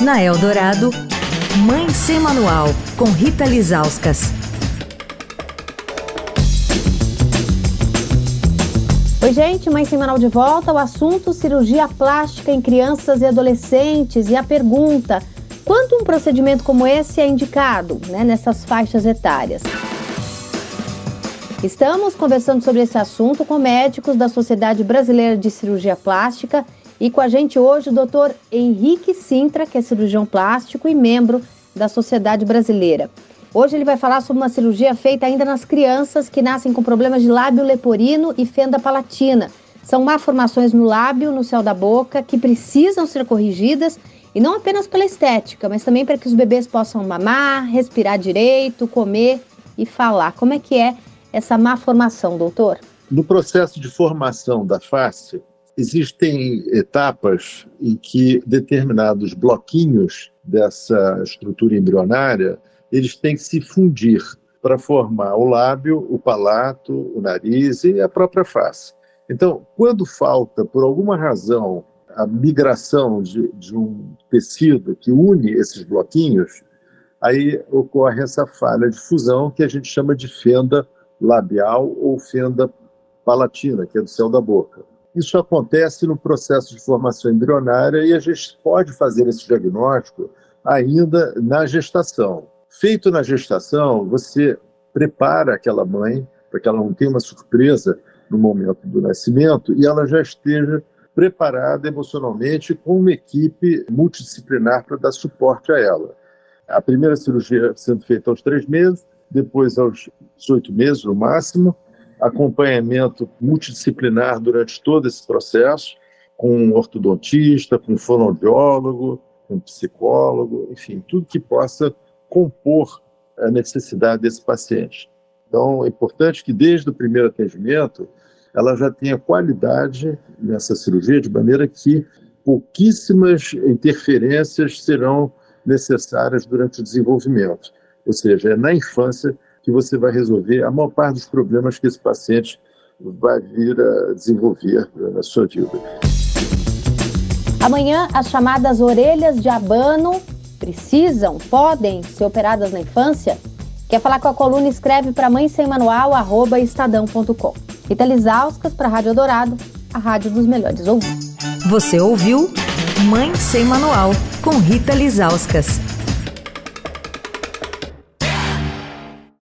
Na Eldorado, Mãe Sem Manual, com Rita Lizauskas. Oi, gente, Mãe Sem Manual de volta. O assunto cirurgia plástica em crianças e adolescentes. E a pergunta: quanto um procedimento como esse é indicado né, nessas faixas etárias? Estamos conversando sobre esse assunto com médicos da Sociedade Brasileira de Cirurgia Plástica e com a gente hoje o doutor Henrique Sintra, que é cirurgião plástico e membro da Sociedade Brasileira. Hoje ele vai falar sobre uma cirurgia feita ainda nas crianças que nascem com problemas de lábio leporino e fenda palatina. São malformações no lábio, no céu da boca, que precisam ser corrigidas e não apenas pela estética, mas também para que os bebês possam mamar, respirar direito, comer e falar. Como é que é essa má formação, doutor? No processo de formação da face, existem etapas em que determinados bloquinhos dessa estrutura embrionária eles têm que se fundir para formar o lábio, o palato, o nariz e a própria face. Então, quando falta, por alguma razão, a migração de, de um tecido que une esses bloquinhos, aí ocorre essa falha de fusão que a gente chama de fenda labial ou fenda palatina, que é do céu da boca. Isso acontece no processo de formação embrionária e a gente pode fazer esse diagnóstico ainda na gestação. Feito na gestação, você prepara aquela mãe para que ela não tenha uma surpresa no momento do nascimento e ela já esteja preparada emocionalmente com uma equipe multidisciplinar para dar suporte a ela. A primeira cirurgia sendo feita aos três meses, depois aos 18 meses no máximo, acompanhamento multidisciplinar durante todo esse processo, com um ortodontista, com um fonoaudiólogo, com um psicólogo, enfim, tudo que possa compor a necessidade desse paciente. Então, é importante que desde o primeiro atendimento ela já tenha qualidade nessa cirurgia, de maneira que pouquíssimas interferências serão necessárias durante o desenvolvimento. Ou seja, é na infância que você vai resolver a maior parte dos problemas que esse paciente vai vir a desenvolver na sua vida. Amanhã, as chamadas orelhas de abano precisam, podem ser operadas na infância? Quer falar com a coluna? Escreve para mãe sem manual, arroba estadão.com. Rita Lisauskas para a Rádio Dourado, a rádio dos melhores ouvintes. Você ouviu Mãe Sem Manual, com Rita Lisauskas.